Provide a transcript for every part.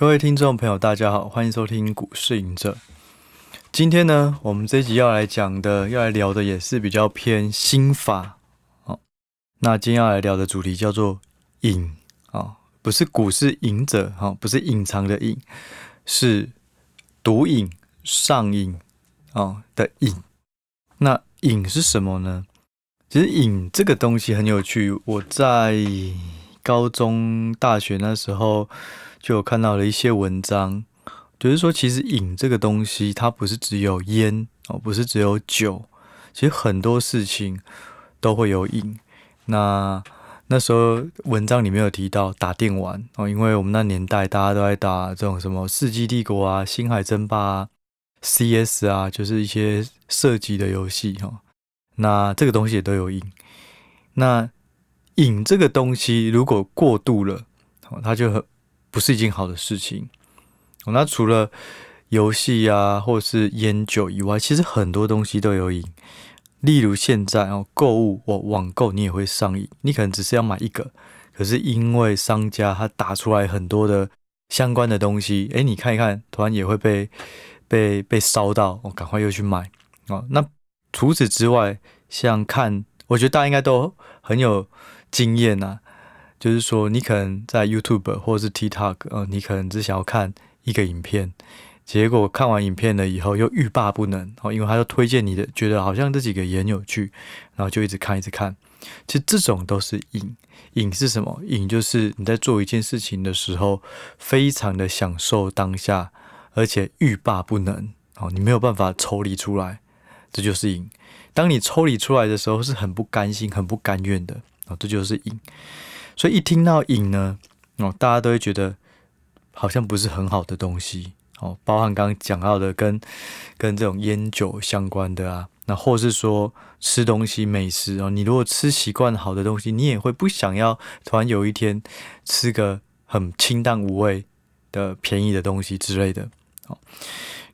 各位听众朋友，大家好，欢迎收听股市隐者。今天呢，我们这一集要来讲的，要来聊的也是比较偏心法。哦，那今天要来聊的主题叫做隐啊，不是股市隐者哈，不是隐藏的隐，是毒瘾上瘾啊的瘾。那瘾是什么呢？其实瘾这个东西很有趣，我在高中、大学那时候。就有看到了一些文章，就是说，其实瘾这个东西，它不是只有烟哦，不是只有酒，其实很多事情都会有瘾。那那时候文章里面有提到打电玩哦，因为我们那年代大家都在打这种什么《世纪帝国》啊、《星海争霸》啊、CS 啊，就是一些射击的游戏哈。那这个东西也都有瘾。那瘾这个东西如果过度了，它就很。不是一件好的事情。那除了游戏啊，或者是烟酒以外，其实很多东西都有瘾。例如现在哦，购物，我网购你也会上瘾。你可能只是要买一个，可是因为商家他打出来很多的相关的东西，诶，你看一看，突然也会被被被烧到，我赶快又去买哦。那除此之外，像看，我觉得大家应该都很有经验呐。就是说，你可能在 YouTube 或者是 TikTok，呃，你可能只想要看一个影片，结果看完影片了以后又欲罢不能，哦，因为他就推荐你的，觉得好像这几个也很有趣，然后就一直看，一直看。其实这种都是瘾，瘾是什么？瘾就是你在做一件事情的时候，非常的享受当下，而且欲罢不能，哦，你没有办法抽离出来，这就是瘾。当你抽离出来的时候，是很不甘心、很不甘愿的，哦，这就是瘾。所以一听到瘾呢，哦，大家都会觉得好像不是很好的东西哦，包含刚刚讲到的跟跟这种烟酒相关的啊，那或是说吃东西美食哦，你如果吃习惯好的东西，你也会不想要突然有一天吃个很清淡无味的便宜的东西之类的哦。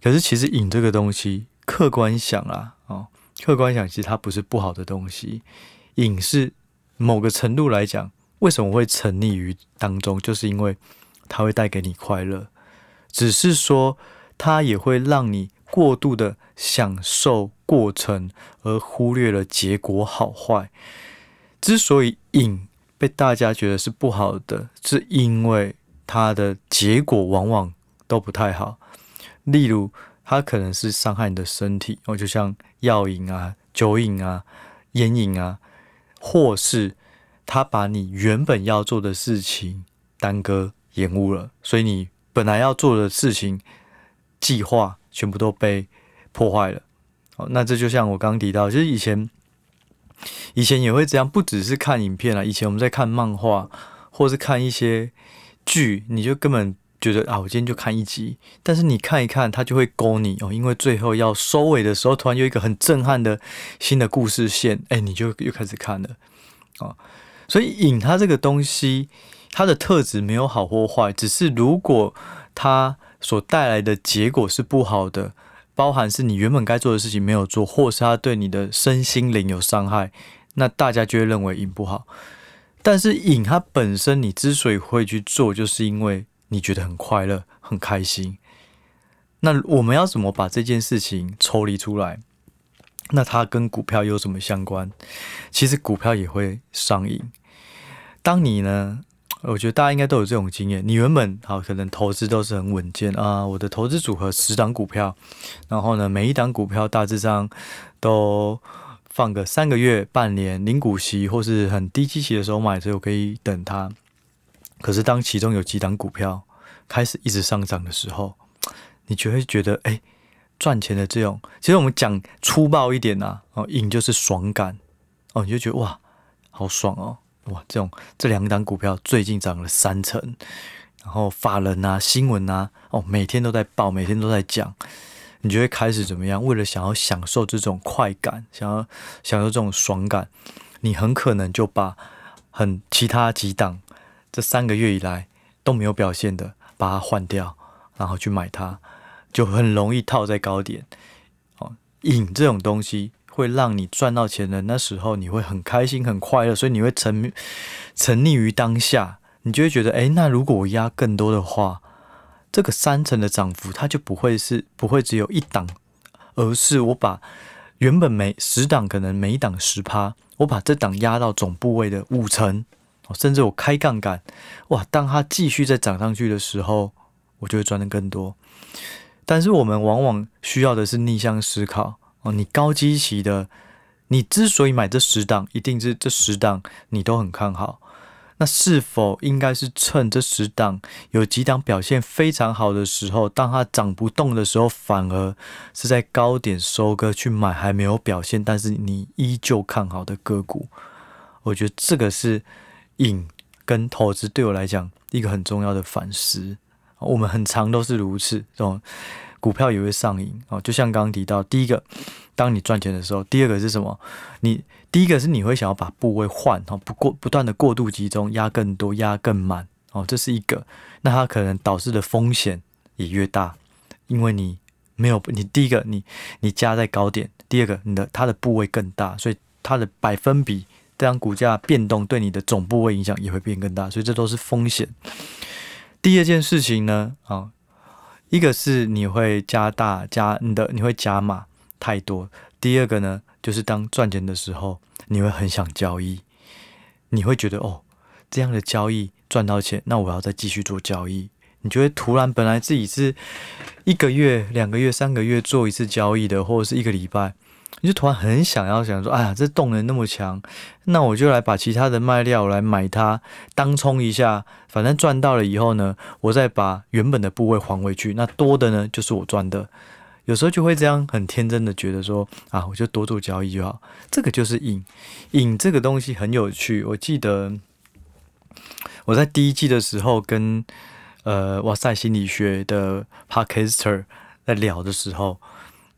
可是其实瘾这个东西，客观想啊，哦，客观想其实它不是不好的东西，瘾是某个程度来讲。为什么会沉溺于当中？就是因为它会带给你快乐，只是说它也会让你过度的享受过程，而忽略了结果好坏。之所以瘾被大家觉得是不好的，是因为它的结果往往都不太好。例如，它可能是伤害你的身体，哦，就像药瘾啊、酒瘾啊、烟瘾啊，或是。他把你原本要做的事情耽搁延误了，所以你本来要做的事情计划全部都被破坏了。哦，那这就像我刚刚提到，就是以前以前也会这样，不只是看影片啊，以前我们在看漫画或是看一些剧，你就根本觉得啊，我今天就看一集，但是你看一看，它就会勾你哦，因为最后要收尾的时候，突然有一个很震撼的新的故事线，哎，你就又开始看了啊。所以瘾它这个东西，它的特质没有好或坏，只是如果它所带来的结果是不好的，包含是你原本该做的事情没有做，或是它对你的身心灵有伤害，那大家就会认为瘾不好。但是瘾它本身，你之所以会去做，就是因为你觉得很快乐、很开心。那我们要怎么把这件事情抽离出来？那它跟股票有什么相关？其实股票也会上瘾。当你呢，我觉得大家应该都有这种经验。你原本好可能投资都是很稳健啊，我的投资组合十档股票，然后呢，每一档股票大致上都放个三个月、半年，零股息或是很低基期的时候买，所以我可以等它。可是当其中有几档股票开始一直上涨的时候，你就会觉得，哎。赚钱的这种，其实我们讲粗暴一点呐、啊，哦，瘾就是爽感，哦，你就觉得哇，好爽哦，哇，这种这两档股票最近涨了三成，然后法人啊、新闻啊，哦，每天都在报，每天都在讲，你就会开始怎么样？为了想要享受这种快感，想要享受这种爽感，你很可能就把很其他几档这三个月以来都没有表现的，把它换掉，然后去买它。就很容易套在高点，哦，瘾这种东西会让你赚到钱的那时候，你会很开心、很快乐，所以你会沉沉溺于当下，你就会觉得，哎，那如果我压更多的话，这个三成的涨幅，它就不会是不会只有一档，而是我把原本每十档可能每一档十趴，我把这档压到总部位的五成，甚至我开杠杆，哇！当它继续再涨上去的时候，我就会赚得更多。但是我们往往需要的是逆向思考哦，你高基期的，你之所以买这十档，一定是这十档你都很看好。那是否应该是趁这十档有几档表现非常好的时候，当它涨不动的时候，反而是在高点收割去买还没有表现，但是你依旧看好的个股？我觉得这个是引跟投资对我来讲一个很重要的反思。我们很常都是如此，这种股票也会上瘾哦。就像刚刚提到，第一个，当你赚钱的时候；第二个是什么？你第一个是你会想要把部位换哦，不过不断的过度集中，压更多，压更满哦，这是一个。那它可能导致的风险也越大，因为你没有你第一个你你加在高点，第二个你的它的部位更大，所以它的百分比这样股价变动对你的总部位影响也会变更大，所以这都是风险。第二件事情呢，啊，一个是你会加大加你的，你会加码太多。第二个呢，就是当赚钱的时候，你会很想交易，你会觉得哦，这样的交易赚到钱，那我要再继续做交易。你觉得突然本来自己是一个月、两个月、三个月做一次交易的，或者是一个礼拜。你就突然很想要想说，哎呀，这动能那么强，那我就来把其他的卖掉，来买它当冲一下，反正赚到了以后呢，我再把原本的部位还回去，那多的呢就是我赚的。有时候就会这样很天真的觉得说，啊，我就多做交易就好。这个就是瘾，瘾这个东西很有趣。我记得我在第一季的时候跟呃哇塞心理学的 Podcaster 在聊的时候。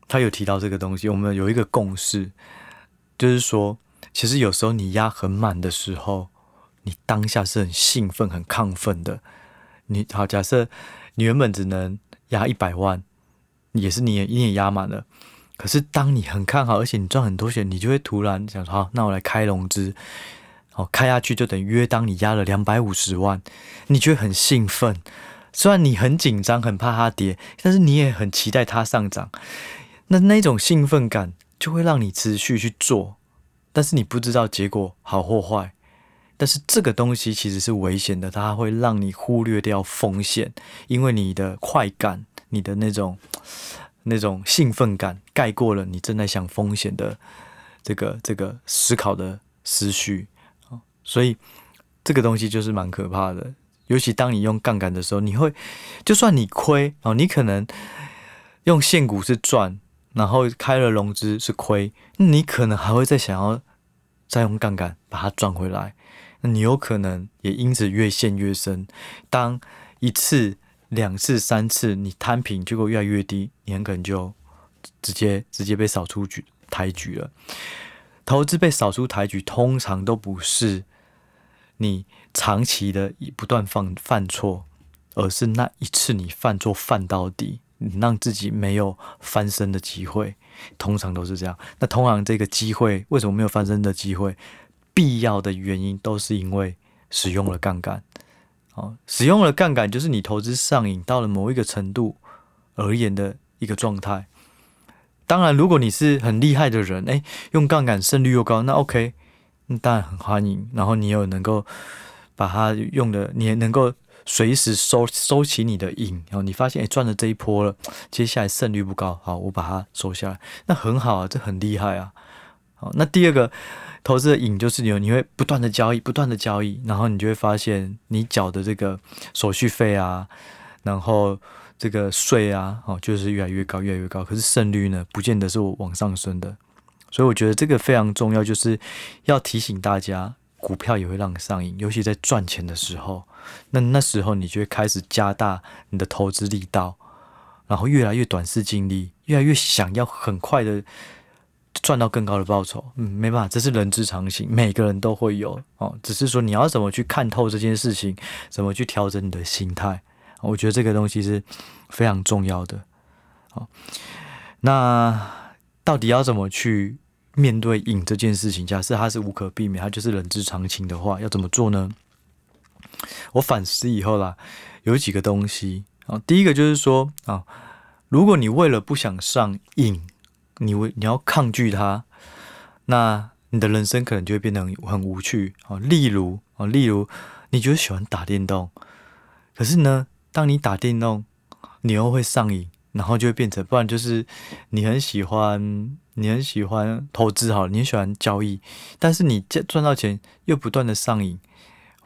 他有提到这个东西，我们有一个共识，就是说，其实有时候你压很满的时候，你当下是很兴奋、很亢奋的。你好，假设你原本只能压一百万，也是你也你也压满了。可是当你很看好，而且你赚很多钱，你就会突然想说：好，那我来开融资。好，开下去就等于约当你压了两百五十万，你觉得很兴奋。虽然你很紧张、很怕它跌，但是你也很期待它上涨。那那种兴奋感就会让你持续去做，但是你不知道结果好或坏。但是这个东西其实是危险的，它会让你忽略掉风险，因为你的快感、你的那种那种兴奋感盖过了你正在想风险的这个这个思考的思绪。所以这个东西就是蛮可怕的。尤其当你用杠杆的时候，你会就算你亏哦，你可能用现股是赚。然后开了融资是亏，你可能还会再想要再用杠杆把它赚回来，那你有可能也因此越陷越深。当一次、两次、三次你摊平，结果越来越低，你很可能就直接直接被扫出局抬举了。投资被扫出台局，通常都不是你长期的不断犯犯错，而是那一次你犯错犯到底。让自己没有翻身的机会，通常都是这样。那通常这个机会为什么没有翻身的机会？必要的原因都是因为使用了杠杆。哦，使用了杠杆就是你投资上瘾到了某一个程度而言的一个状态。当然，如果你是很厉害的人，诶，用杠杆胜率又高，那 OK，那当然很欢迎。然后你又能够把它用的，你也能够。随时收收起你的瘾，然后你发现诶赚了这一波了，接下来胜率不高，好，我把它收下来，那很好啊，这很厉害啊。好，那第二个投资的瘾就是你你会不断的交易，不断的交易，然后你就会发现你缴的这个手续费啊，然后这个税啊，哦，就是越来越高，越来越高。可是胜率呢，不见得是往上升的，所以我觉得这个非常重要，就是要提醒大家。股票也会让你上瘾，尤其在赚钱的时候，那那时候你就会开始加大你的投资力道，然后越来越短视近利，越来越想要很快的赚到更高的报酬。嗯，没办法，这是人之常情，每个人都会有哦。只是说你要怎么去看透这件事情，怎么去调整你的心态，我觉得这个东西是非常重要的。好，那到底要怎么去？面对瘾这件事情，假设它是无可避免，它就是人之常情的话，要怎么做呢？我反思以后啦，有几个东西啊。第一个就是说啊，如果你为了不想上瘾，你为你要抗拒它，那你的人生可能就会变得很无趣啊。例如啊，例如你就是喜欢打电动，可是呢，当你打电动，你又会上瘾，然后就会变成，不然就是你很喜欢。你很喜欢投资好了，你很喜欢交易，但是你赚到钱又不断的上瘾，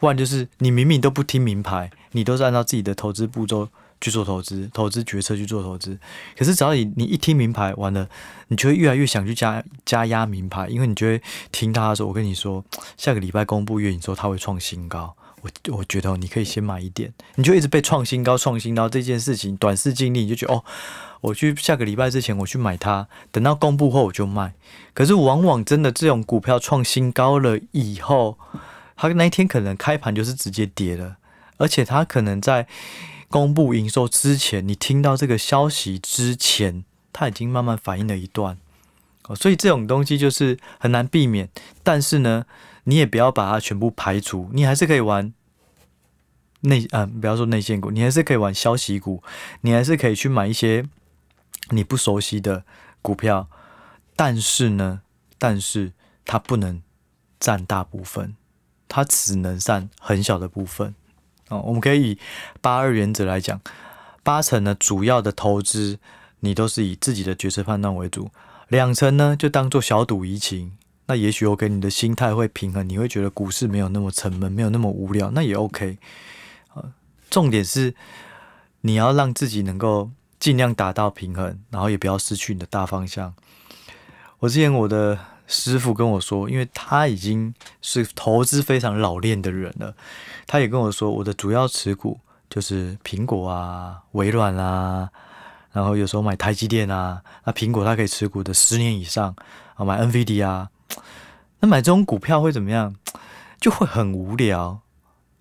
不然就是你明明都不听名牌，你都是按照自己的投资步骤去做投资，投资决策去做投资，可是只要你你一听名牌，完了，你就会越来越想去加加压名牌，因为你就会听他说，我跟你说，下个礼拜公布月营收，他会创新高。我我觉得你可以先买一点，你就一直被创新高、创新高这件事情短视经历，你就觉得哦，我去下个礼拜之前我去买它，等到公布后我就卖。可是往往真的这种股票创新高了以后，它那一天可能开盘就是直接跌了，而且它可能在公布营收之前，你听到这个消息之前，它已经慢慢反应了一段。哦，所以这种东西就是很难避免，但是呢。你也不要把它全部排除，你还是可以玩内啊，不要说内线股，你还是可以玩消息股，你还是可以去买一些你不熟悉的股票，但是呢，但是它不能占大部分，它只能占很小的部分哦。我们可以以八二原则来讲，八成呢主要的投资你都是以自己的决策判断为主，两成呢就当做小赌怡情。那也许我给你的心态会平衡，你会觉得股市没有那么沉闷，没有那么无聊，那也 OK。重点是你要让自己能够尽量达到平衡，然后也不要失去你的大方向。我之前我的师傅跟我说，因为他已经是投资非常老练的人了，他也跟我说，我的主要持股就是苹果啊、微软啊，然后有时候买台积电啊。那苹果它可以持股的十年以上啊，买 NVD 啊。那买这种股票会怎么样？就会很无聊，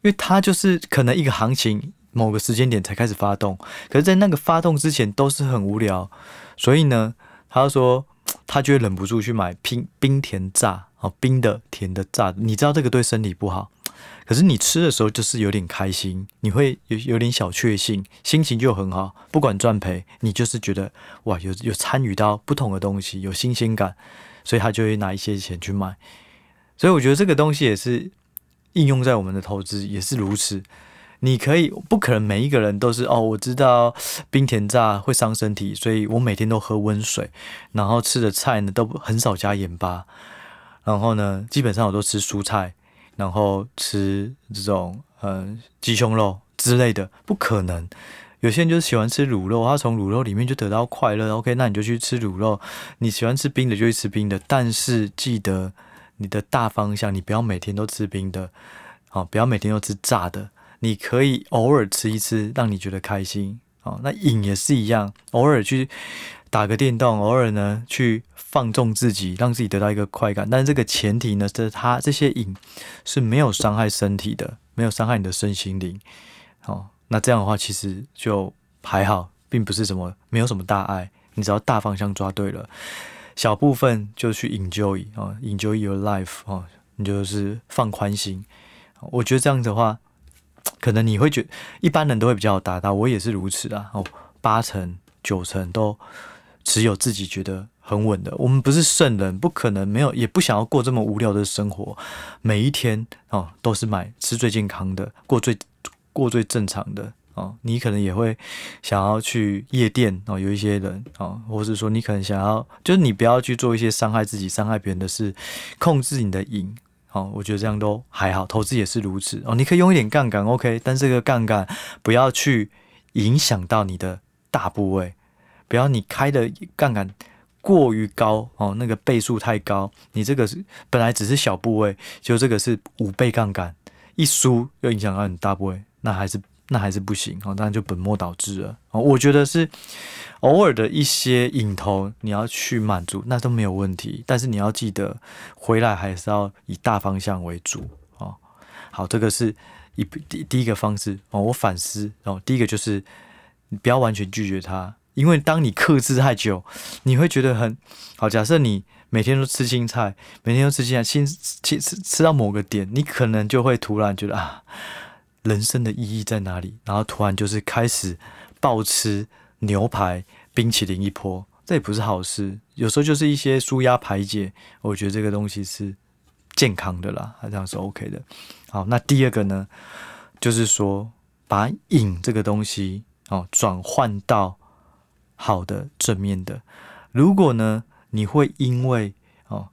因为它就是可能一个行情某个时间点才开始发动，可是，在那个发动之前都是很无聊，所以呢，他说他就会忍不住去买冰冰甜炸哦，冰的、甜的、炸，你知道这个对身体不好，可是你吃的时候就是有点开心，你会有有点小确幸，心情就很好，不管赚赔，你就是觉得哇，有有参与到不同的东西，有新鲜感。所以他就会拿一些钱去买，所以我觉得这个东西也是应用在我们的投资也是如此。你可以不可能每一个人都是哦，我知道冰甜炸会伤身体，所以我每天都喝温水，然后吃的菜呢都很少加盐巴，然后呢基本上我都吃蔬菜，然后吃这种嗯鸡胸肉之类的，不可能。有些人就是喜欢吃卤肉，他从卤肉里面就得到快乐。OK，那你就去吃卤肉。你喜欢吃冰的就去吃冰的，但是记得你的大方向，你不要每天都吃冰的，好，不要每天都吃炸的。你可以偶尔吃一吃，让你觉得开心。哦，那瘾也是一样，偶尔去打个电动，偶尔呢去放纵自己，让自己得到一个快感。但是这个前提呢，是它这些瘾是没有伤害身体的，没有伤害你的身心灵。哦。那这样的话，其实就还好，并不是什么没有什么大碍。你只要大方向抓对了，小部分就去 enjoy 啊，enjoy your life 哦，你就是放宽心。我觉得这样子的话，可能你会觉一般人都会比较达到，我也是如此啊。哦，八成九成都持有自己觉得很稳的。我们不是圣人，不可能没有，也不想要过这么无聊的生活。每一天哦，都是买吃最健康的，过最。过最正常的哦，你可能也会想要去夜店哦，有一些人哦，或者说你可能想要，就是你不要去做一些伤害自己、伤害别人的事，控制你的瘾哦，我觉得这样都还好。投资也是如此哦，你可以用一点杠杆，OK，但这个杠杆不要去影响到你的大部位，不要你开的杠杆过于高哦，那个倍数太高，你这个是本来只是小部位，就这个是五倍杠杆，一输又影响到你大部位。那还是那还是不行哦，当然就本末倒置了哦。我觉得是偶尔的一些瘾头，你要去满足，那都没有问题。但是你要记得回来还是要以大方向为主哦。好，这个是一第第一个方式哦。我反思哦，第一个就是你不要完全拒绝它，因为当你克制太久，你会觉得很好。假设你每天都吃青菜，每天都吃青菜，青吃吃吃到某个点，你可能就会突然觉得啊。人生的意义在哪里？然后突然就是开始暴吃牛排、冰淇淋一波，这也不是好事。有时候就是一些舒压排解，我觉得这个东西是健康的啦，这样是 OK 的。好，那第二个呢，就是说把瘾这个东西哦转换到好的正面的。如果呢，你会因为哦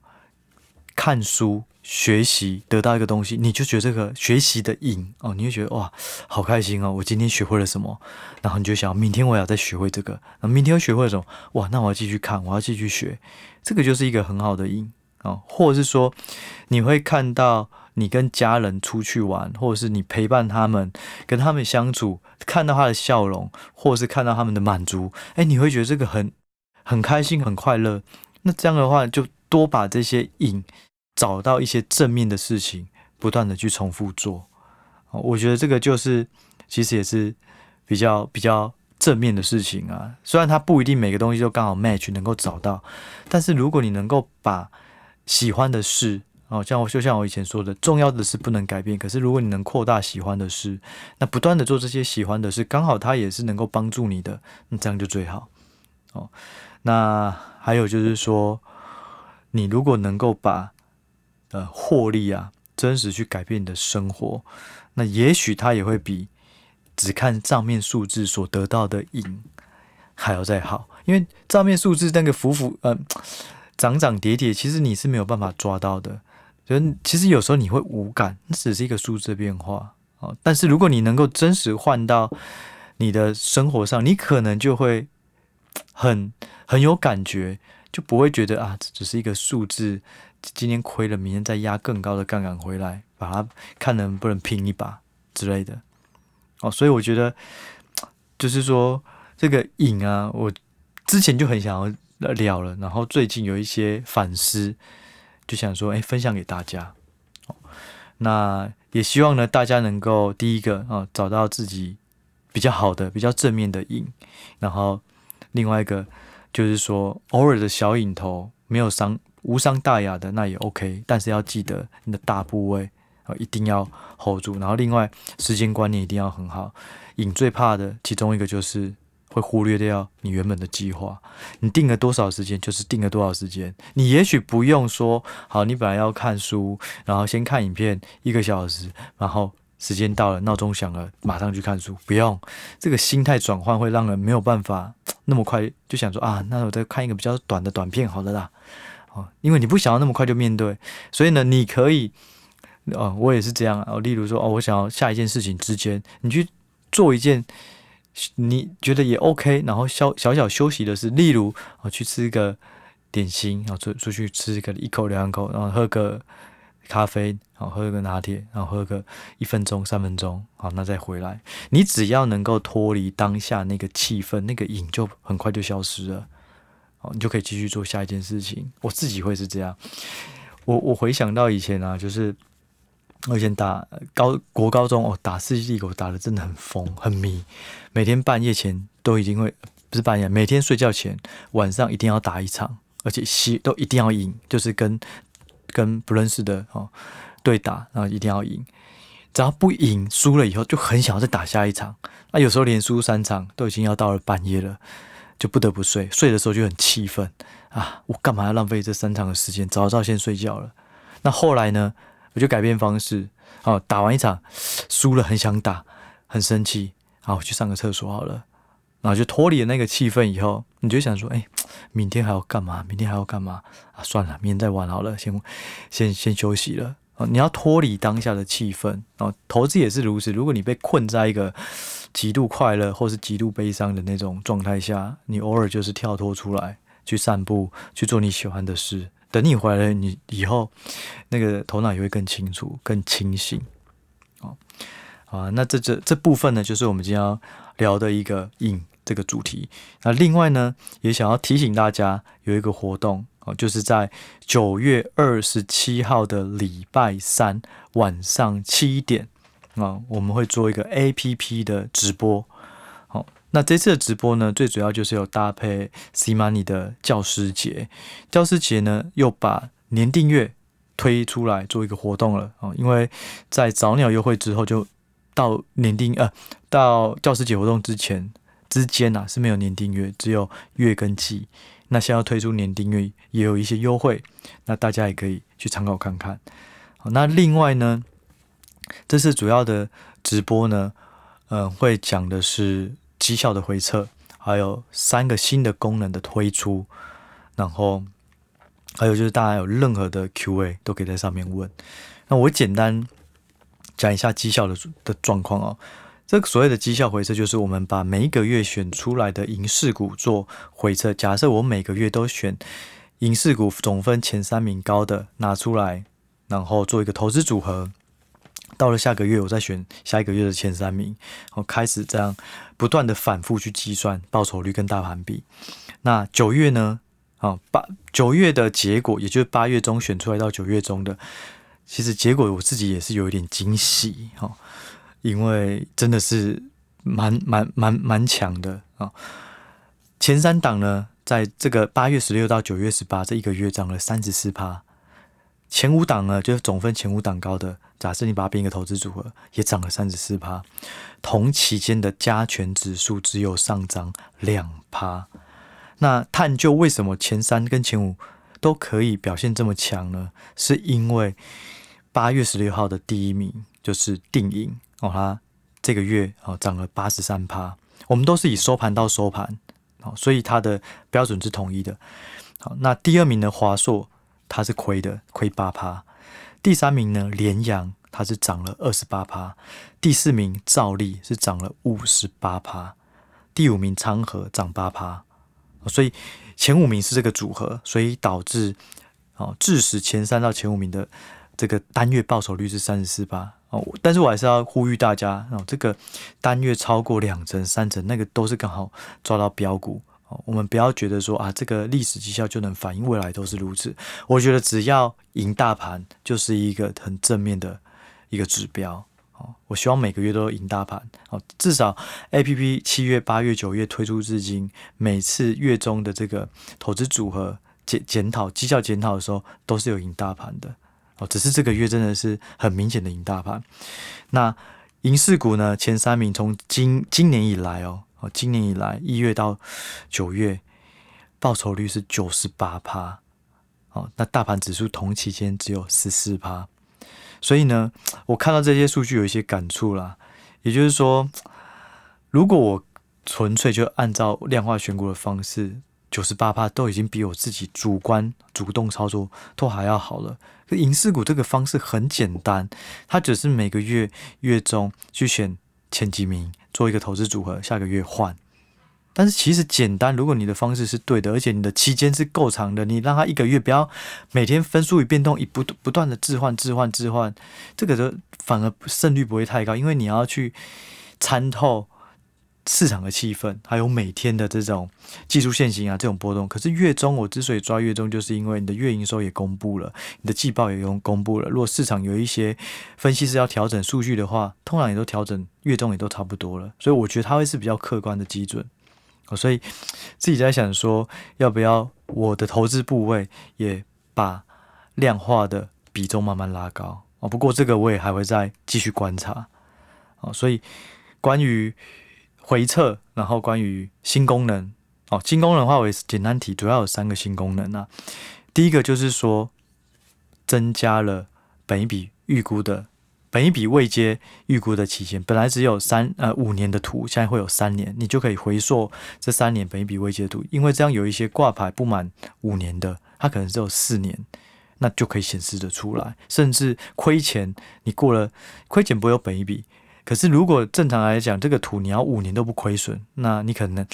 看书。学习得到一个东西，你就觉得这个学习的瘾哦，你会觉得哇，好开心哦！我今天学会了什么？然后你就想，明天我要再学会这个。那明天又学会了什么？哇，那我要继续看，我要继续学。这个就是一个很好的瘾哦。或者是说，你会看到你跟家人出去玩，或者是你陪伴他们，跟他们相处，看到他的笑容，或者是看到他们的满足，哎，你会觉得这个很很开心，很快乐。那这样的话，就多把这些瘾。找到一些正面的事情，不断的去重复做，我觉得这个就是其实也是比较比较正面的事情啊。虽然它不一定每个东西都刚好 match 能够找到，但是如果你能够把喜欢的事哦，像我就像我以前说的，重要的是不能改变。可是如果你能扩大喜欢的事，那不断的做这些喜欢的事，刚好它也是能够帮助你的，那这样就最好哦。那还有就是说，你如果能够把呃，获利啊，真实去改变你的生活，那也许它也会比只看账面数字所得到的瘾还要再好，因为账面数字那个浮浮呃涨涨跌跌，其实你是没有办法抓到的。所以其实有时候你会无感，只是一个数字变化哦。但是如果你能够真实换到你的生活上，你可能就会很很有感觉，就不会觉得啊，这只是一个数字。今天亏了，明天再压更高的杠杆回来，把它看能不能拼一把之类的。哦，所以我觉得就是说这个瘾啊，我之前就很想要聊了，然后最近有一些反思，就想说，哎，分享给大家。哦，那也希望呢，大家能够第一个啊，哦，找到自己比较好的、比较正面的瘾，然后另外一个就是说，偶尔的小瘾头没有伤。无伤大雅的那也 OK，但是要记得你的大部位啊一定要 hold 住，然后另外时间观念一定要很好。瘾最怕的其中一个就是会忽略掉你原本的计划。你定了多少时间就是定了多少时间，你也许不用说好，你本来要看书，然后先看影片一个小时，然后时间到了闹钟响了马上去看书，不用。这个心态转换会让人没有办法那么快就想说啊，那我再看一个比较短的短片好了啦。哦，因为你不想要那么快就面对，所以呢，你可以，哦，我也是这样哦。例如说，哦，我想要下一件事情之间，你去做一件你觉得也 OK，然后小小小休息的事，例如哦，去吃一个点心，然后出出去吃一个一口两口，然后喝个咖啡，然后喝个拿铁，然后喝个一分钟三分钟，好，那再回来。你只要能够脱离当下那个气氛，那个瘾就很快就消失了。哦，你就可以继续做下一件事情。我自己会是这样。我我回想到以前啊，就是我以前打高国高中哦，打世纪帝国打得真的很疯很迷，每天半夜前都已经会不是半夜，每天睡觉前晚上一定要打一场，而且西都一定要赢，就是跟跟不认识的哦对打，然后一定要赢。只要不赢输了以后，就很想要再打下一场。那有时候连输三场都已经要到了半夜了。就不得不睡，睡的时候就很气愤啊！我干嘛要浪费这三场的时间？早知道先睡觉了。那后来呢？我就改变方式，哦，打完一场输了，很想打，很生气，好，我去上个厕所好了。然后就脱离了那个气氛以后，你就想说，哎，明天还要干嘛？明天还要干嘛？啊，算了，明天再玩好了，先先先休息了。哦，你要脱离当下的气氛。哦，投资也是如此。如果你被困在一个极度快乐或是极度悲伤的那种状态下，你偶尔就是跳脱出来去散步，去做你喜欢的事。等你回来，你以后那个头脑也会更清楚、更清醒。哦，啊，那这这这部分呢，就是我们今天要聊的一个影这个主题。那另外呢，也想要提醒大家有一个活动哦。就是在九月二十七号的礼拜三晚上七点啊，我们会做一个 APP 的直播。好，那这次的直播呢，最主要就是有搭配 C Money 的教师节。教师节呢，又把年订阅推出来做一个活动了啊，因为在早鸟优惠之后，就到年订呃到教师节活动之前。之间啊是没有年订阅，只有月跟季。那现在要推出年订阅，也有一些优惠，那大家也可以去参考看看。好，那另外呢，这次主要的直播呢，嗯、会讲的是绩效的回测，还有三个新的功能的推出，然后还有就是大家有任何的 Q&A 都可以在上面问。那我简单讲一下绩效的的状况哦。这个所谓的绩效回测，就是我们把每一个月选出来的营势股做回测。假设我每个月都选营势股总分前三名高的拿出来，然后做一个投资组合。到了下个月，我再选下一个月的前三名，我开始这样不断的反复去计算报酬率跟大盘比。那九月呢？啊，八九月的结果，也就是八月中选出来到九月中的，其实结果我自己也是有一点惊喜哈。因为真的是蛮蛮蛮蛮强的啊！前三档呢，在这个八月十六到九月十八这一个月涨了三十四趴。前五档呢，就是总分前五档高的，假设你把它变一个投资组合，也涨了三十四趴。同期间的加权指数只有上涨两趴。那探究为什么前三跟前五都可以表现这么强呢？是因为八月十六号的第一名就是定盈。哦，它这个月哦涨了八十三趴，我们都是以收盘到收盘，哦，所以它的标准是统一的。好，那第二名呢，华硕它是亏的，亏八趴。第三名呢，联阳它是涨了二十八趴。第四名兆利是涨了五十八趴。第五名昌河涨八趴。所以前五名是这个组合，所以导致哦，致使前三到前五名的这个单月报酬率是三十四趴。哦，但是我还是要呼吁大家哦，这个单月超过两成、三成，那个都是刚好抓到标股哦。我们不要觉得说啊，这个历史绩效就能反映未来都是如此。我觉得只要赢大盘，就是一个很正面的一个指标哦。我希望每个月都赢大盘哦，至少 APP 七月、八月、九月推出至今，每次月中的这个投资组合检检讨绩效检讨的时候，都是有赢大盘的。哦，只是这个月真的是很明显的赢大盘。那银饰股呢？前三名从今今年以来哦，哦，今年以来一月到九月，报酬率是九十八趴。哦，那大盘指数同期间只有十四趴。所以呢，我看到这些数据有一些感触啦。也就是说，如果我纯粹就按照量化选股的方式，九十八趴都已经比我自己主观主动操作都还要好了。银饰股这个方式很简单，它只是每个月月中去选前几名做一个投资组合，下个月换。但是其实简单，如果你的方式是对的，而且你的期间是够长的，你让它一个月不要每天分数与变动，一不不断的置换置换置换，这个的反而胜率不会太高，因为你要去参透。市场的气氛，还有每天的这种技术线型啊，这种波动。可是月中，我之所以抓月中，就是因为你的月营收也公布了，你的季报也用公布了。如果市场有一些分析师要调整数据的话，通常也都调整月中也都差不多了。所以我觉得它会是比较客观的基准。所以自己在想说，要不要我的投资部位也把量化的比重慢慢拉高哦。不过这个我也还会再继续观察啊。所以关于。回测，然后关于新功能哦，新功能的话，我也是简单提，主要有三个新功能啊。第一个就是说，增加了本一笔预估的本一笔未接预估的期限，本来只有三呃五年的图，现在会有三年，你就可以回溯这三年本益比位阶图，因为这样有一些挂牌不满五年的，它可能只有四年，那就可以显示的出来，甚至亏钱，你过了亏钱不会有本一笔。可是，如果正常来讲，这个图你要五年都不亏损，那你可能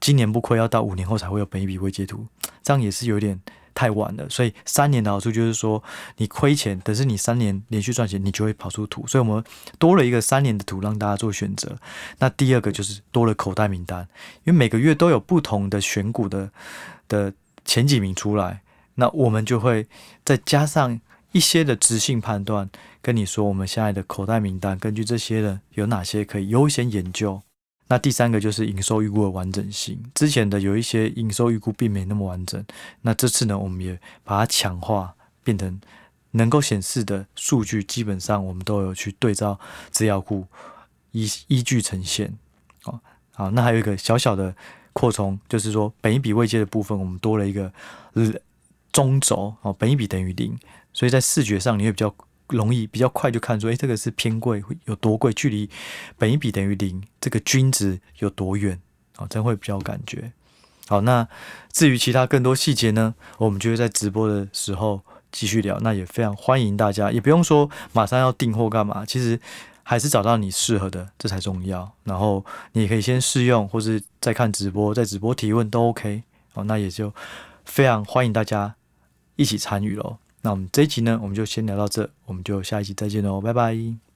今年不亏，要到五年后才会有本益比位阶图，这样也是有点太晚了。所以三年的好处就是说，你亏钱，但是你三年连续赚钱，你就会跑出图。所以我们多了一个三年的图让大家做选择。那第二个就是多了口袋名单，因为每个月都有不同的选股的的前几名出来，那我们就会再加上一些的直性判断。跟你说，我们现在的口袋名单，根据这些人有哪些可以优先研究。那第三个就是营收预估的完整性，之前的有一些营收预估并没那么完整。那这次呢，我们也把它强化，变成能够显示的数据，基本上我们都有去对照资料库依依据呈现。哦，好，那还有一个小小的扩充，就是说本益比位阶的部分，我们多了一个中轴哦，本一笔等于零，所以在视觉上你会比较容易、比较快就看出，哎，这个是偏贵，有多贵？距离本一比等于零这个均值有多远？哦，这样会比较有感觉。好，那至于其他更多细节呢，我们就会在直播的时候继续聊。那也非常欢迎大家，也不用说马上要订货干嘛，其实。还是找到你适合的，这才重要。然后你可以先试用，或是再看直播，在直播提问都 OK。好，那也就非常欢迎大家一起参与喽。那我们这一集呢，我们就先聊到这，我们就下一集再见喽，拜拜。